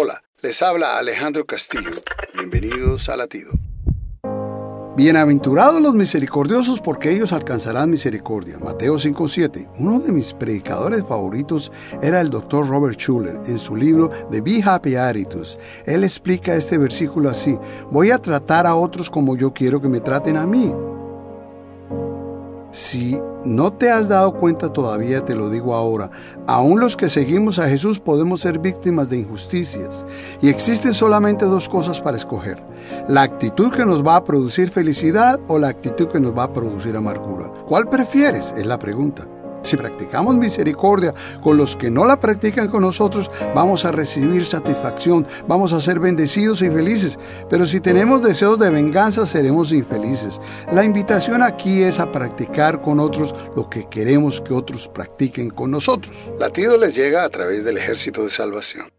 Hola, les habla Alejandro Castillo. Bienvenidos a Latido. Bienaventurados los misericordiosos porque ellos alcanzarán misericordia. Mateo 5.7. Uno de mis predicadores favoritos era el doctor Robert Schuller en su libro The Be Happy Attitudes. Él explica este versículo así. Voy a tratar a otros como yo quiero que me traten a mí. Si no te has dado cuenta todavía, te lo digo ahora, aún los que seguimos a Jesús podemos ser víctimas de injusticias. Y existen solamente dos cosas para escoger. La actitud que nos va a producir felicidad o la actitud que nos va a producir amargura. ¿Cuál prefieres? Es la pregunta. Si practicamos misericordia con los que no la practican con nosotros, vamos a recibir satisfacción, vamos a ser bendecidos y felices. Pero si tenemos deseos de venganza, seremos infelices. La invitación aquí es a practicar con otros lo que queremos que otros practiquen con nosotros. Latido les llega a través del ejército de salvación.